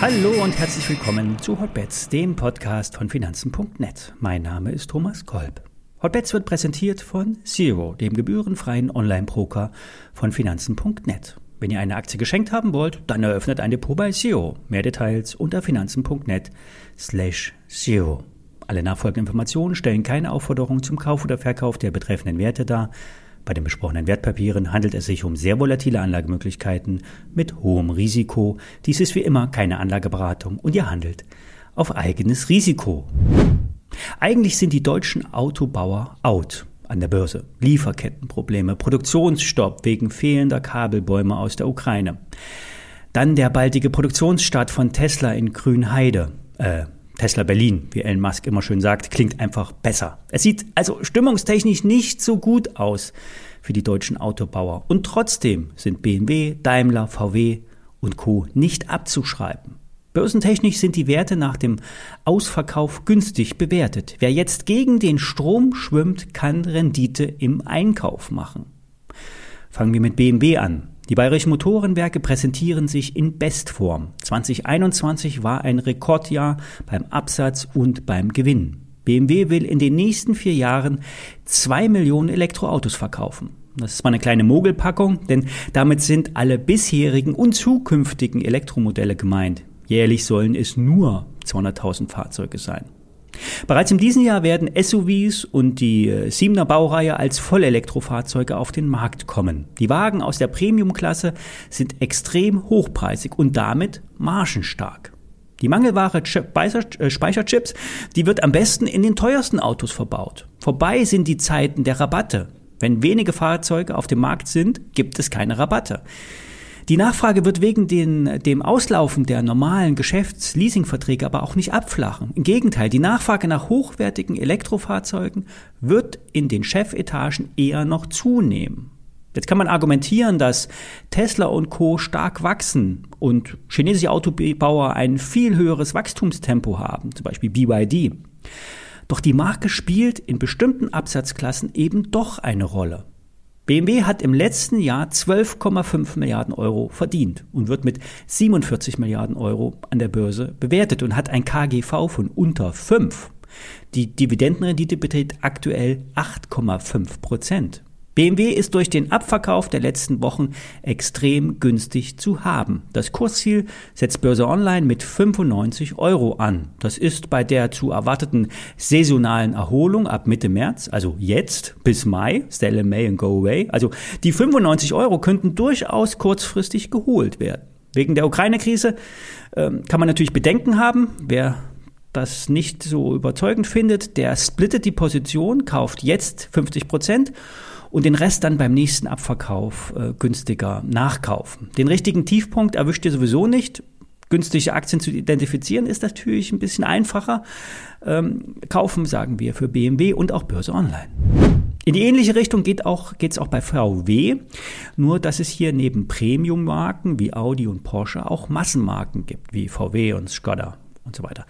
Hallo und herzlich willkommen zu Hotbets, dem Podcast von Finanzen.net. Mein Name ist Thomas Kolb. Hotbets wird präsentiert von Zero, dem gebührenfreien Online-Broker von Finanzen.net. Wenn ihr eine Aktie geschenkt haben wollt, dann eröffnet ein Depot bei Zero. Mehr Details unter finanzen.net slash Zero. Alle nachfolgenden Informationen stellen keine Aufforderung zum Kauf oder Verkauf der betreffenden Werte dar. Bei den besprochenen Wertpapieren handelt es sich um sehr volatile Anlagemöglichkeiten mit hohem Risiko. Dies ist wie immer keine Anlageberatung und ihr handelt auf eigenes Risiko. Eigentlich sind die deutschen Autobauer out an der Börse. Lieferkettenprobleme, Produktionsstopp wegen fehlender Kabelbäume aus der Ukraine. Dann der baldige Produktionsstart von Tesla in Grünheide. Äh, Tesla Berlin, wie Elon Musk immer schön sagt, klingt einfach besser. Es sieht also stimmungstechnisch nicht so gut aus für die deutschen Autobauer. Und trotzdem sind BMW, Daimler, VW und Co. nicht abzuschreiben. Börsentechnisch sind die Werte nach dem Ausverkauf günstig bewertet. Wer jetzt gegen den Strom schwimmt, kann Rendite im Einkauf machen. Fangen wir mit BMW an. Die Bayerischen Motorenwerke präsentieren sich in Bestform. 2021 war ein Rekordjahr beim Absatz und beim Gewinn. BMW will in den nächsten vier Jahren zwei Millionen Elektroautos verkaufen. Das ist zwar eine kleine Mogelpackung, denn damit sind alle bisherigen und zukünftigen Elektromodelle gemeint. Jährlich sollen es nur 200.000 Fahrzeuge sein. Bereits in diesem Jahr werden SUVs und die äh, Siebener Baureihe als Vollelektrofahrzeuge auf den Markt kommen. Die Wagen aus der Premiumklasse sind extrem hochpreisig und damit margenstark. Die Mangelware äh, Speicherchips, die wird am besten in den teuersten Autos verbaut. Vorbei sind die Zeiten der Rabatte. Wenn wenige Fahrzeuge auf dem Markt sind, gibt es keine Rabatte. Die Nachfrage wird wegen den, dem Auslaufen der normalen Geschäftsleasingverträge aber auch nicht abflachen. Im Gegenteil, die Nachfrage nach hochwertigen Elektrofahrzeugen wird in den Chefetagen eher noch zunehmen. Jetzt kann man argumentieren, dass Tesla und Co stark wachsen und chinesische Autobauer ein viel höheres Wachstumstempo haben, zum Beispiel BYD. Doch die Marke spielt in bestimmten Absatzklassen eben doch eine Rolle. BMW hat im letzten Jahr 12,5 Milliarden Euro verdient und wird mit 47 Milliarden Euro an der Börse bewertet und hat ein KGV von unter 5. Die Dividendenrendite beträgt aktuell 8,5 Prozent. BMW ist durch den Abverkauf der letzten Wochen extrem günstig zu haben. Das Kursziel setzt Börse Online mit 95 Euro an. Das ist bei der zu erwarteten saisonalen Erholung ab Mitte März, also jetzt bis Mai, sell in May and go away. Also die 95 Euro könnten durchaus kurzfristig geholt werden. Wegen der Ukraine-Krise ähm, kann man natürlich Bedenken haben. Wer das nicht so überzeugend findet, der splittet die Position, kauft jetzt 50 Prozent und den Rest dann beim nächsten Abverkauf äh, günstiger nachkaufen. Den richtigen Tiefpunkt erwischt ihr sowieso nicht. Günstige Aktien zu identifizieren ist natürlich ein bisschen einfacher. Ähm, kaufen, sagen wir, für BMW und auch Börse Online. In die ähnliche Richtung geht auch, geht's auch bei VW, nur dass es hier neben Premium-Marken wie Audi und Porsche auch Massenmarken gibt, wie VW und Skoda und so weiter.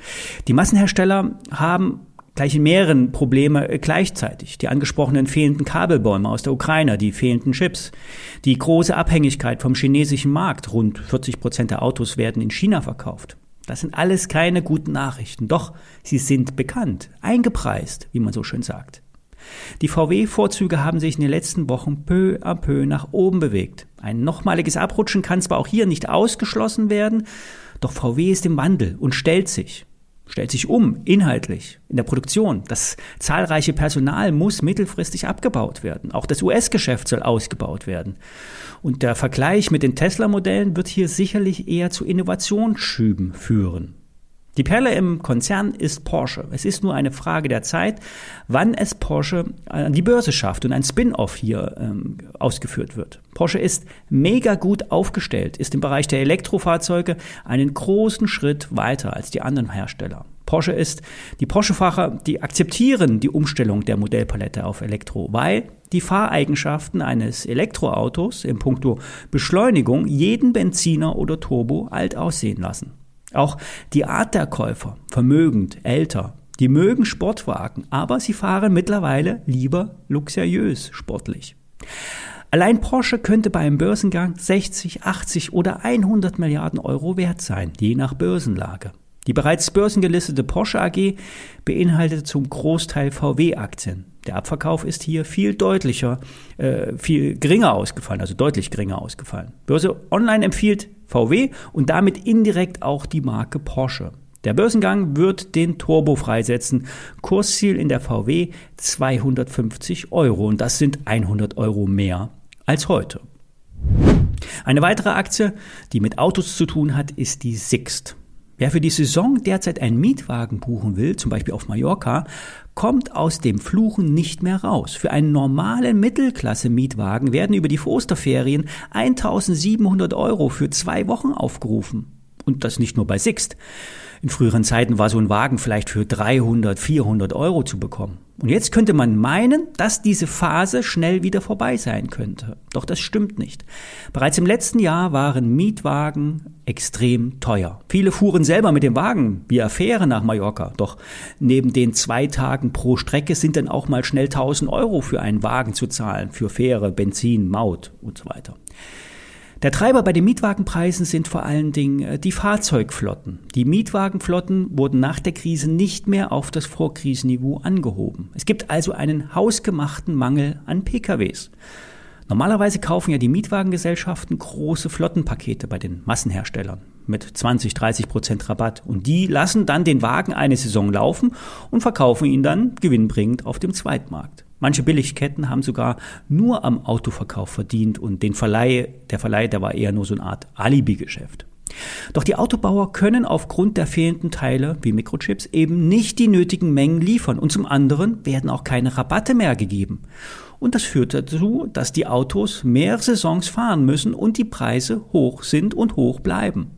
Die Massenhersteller haben gleich in mehreren Probleme äh, gleichzeitig. Die angesprochenen fehlenden Kabelbäume aus der Ukraine, die fehlenden Chips, die große Abhängigkeit vom chinesischen Markt. Rund 40 Prozent der Autos werden in China verkauft. Das sind alles keine guten Nachrichten. Doch sie sind bekannt, eingepreist, wie man so schön sagt. Die VW-Vorzüge haben sich in den letzten Wochen peu à peu nach oben bewegt. Ein nochmaliges Abrutschen kann zwar auch hier nicht ausgeschlossen werden, doch VW ist im Wandel und stellt sich stellt sich um, inhaltlich, in der Produktion. Das zahlreiche Personal muss mittelfristig abgebaut werden. Auch das US-Geschäft soll ausgebaut werden. Und der Vergleich mit den Tesla-Modellen wird hier sicherlich eher zu Innovationsschüben führen. Die Perle im Konzern ist Porsche. Es ist nur eine Frage der Zeit, wann es Porsche an die Börse schafft und ein Spin-off hier ähm, ausgeführt wird. Porsche ist mega gut aufgestellt, ist im Bereich der Elektrofahrzeuge einen großen Schritt weiter als die anderen Hersteller. Porsche ist, die Porsche-Fahrer, die akzeptieren die Umstellung der Modellpalette auf Elektro, weil die Fahreigenschaften eines Elektroautos im Punkto Beschleunigung jeden Benziner oder Turbo alt aussehen lassen. Auch die Art der Käufer, vermögend, älter, die mögen Sportwagen, aber sie fahren mittlerweile lieber luxuriös sportlich. Allein Porsche könnte bei einem Börsengang 60, 80 oder 100 Milliarden Euro wert sein, je nach Börsenlage. Die bereits börsengelistete Porsche AG beinhaltet zum Großteil VW-Aktien. Der Abverkauf ist hier viel deutlicher, äh, viel geringer ausgefallen, also deutlich geringer ausgefallen. Börse Online empfiehlt VW und damit indirekt auch die Marke Porsche. Der Börsengang wird den Turbo freisetzen. Kursziel in der VW 250 Euro und das sind 100 Euro mehr als heute. Eine weitere Aktie, die mit Autos zu tun hat, ist die Sixt. Wer für die Saison derzeit einen Mietwagen buchen will, zum Beispiel auf Mallorca, kommt aus dem Fluchen nicht mehr raus. Für einen normalen Mittelklasse-Mietwagen werden über die Osterferien 1700 Euro für zwei Wochen aufgerufen. Und das nicht nur bei Sixt. In früheren Zeiten war so ein Wagen vielleicht für 300, 400 Euro zu bekommen. Und jetzt könnte man meinen, dass diese Phase schnell wieder vorbei sein könnte. Doch das stimmt nicht. Bereits im letzten Jahr waren Mietwagen extrem teuer. Viele fuhren selber mit dem Wagen via Fähre nach Mallorca. Doch neben den zwei Tagen pro Strecke sind dann auch mal schnell 1000 Euro für einen Wagen zu zahlen. Für Fähre, Benzin, Maut und so weiter. Der Treiber bei den Mietwagenpreisen sind vor allen Dingen äh, die Fahrzeugflotten. Die Mietwagenflotten wurden nach der Krise nicht mehr auf das Vorkrisenniveau angehoben. Es gibt also einen hausgemachten Mangel an PKWs. Normalerweise kaufen ja die Mietwagengesellschaften große Flottenpakete bei den Massenherstellern mit 20, 30 Prozent Rabatt. Und die lassen dann den Wagen eine Saison laufen und verkaufen ihn dann gewinnbringend auf dem Zweitmarkt. Manche Billigketten haben sogar nur am Autoverkauf verdient und den Verleih, der Verleih, der war eher nur so eine Art Alibi-Geschäft. Doch die Autobauer können aufgrund der fehlenden Teile wie Mikrochips eben nicht die nötigen Mengen liefern und zum anderen werden auch keine Rabatte mehr gegeben. Und das führt dazu, dass die Autos mehr Saisons fahren müssen und die Preise hoch sind und hoch bleiben.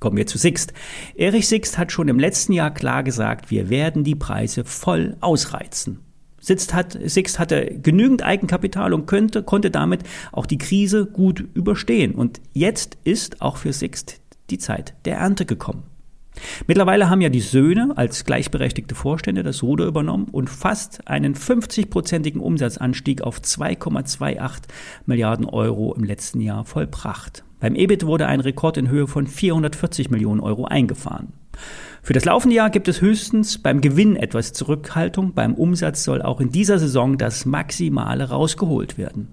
Kommen wir zu Sixt. Erich Sixt hat schon im letzten Jahr klar gesagt, wir werden die Preise voll ausreizen. Sixt, hat, Sixt hatte genügend Eigenkapital und könnte, konnte damit auch die Krise gut überstehen. Und jetzt ist auch für Sixt die Zeit der Ernte gekommen. Mittlerweile haben ja die Söhne als gleichberechtigte Vorstände das Ruder übernommen und fast einen 50-prozentigen Umsatzanstieg auf 2,28 Milliarden Euro im letzten Jahr vollbracht. Beim EBIT wurde ein Rekord in Höhe von 440 Millionen Euro eingefahren. Für das laufende Jahr gibt es höchstens beim Gewinn etwas Zurückhaltung. Beim Umsatz soll auch in dieser Saison das Maximale rausgeholt werden.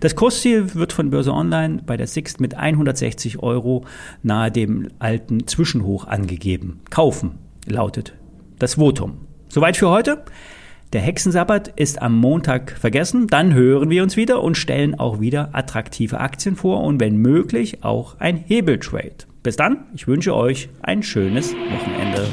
Das Kursziel wird von Börse Online bei der Sixt mit 160 Euro nahe dem alten Zwischenhoch angegeben. Kaufen lautet das Votum. Soweit für heute. Der Hexensabbat ist am Montag vergessen. Dann hören wir uns wieder und stellen auch wieder attraktive Aktien vor und wenn möglich auch ein Hebeltrade. Bis dann, ich wünsche euch ein schönes Wochenende.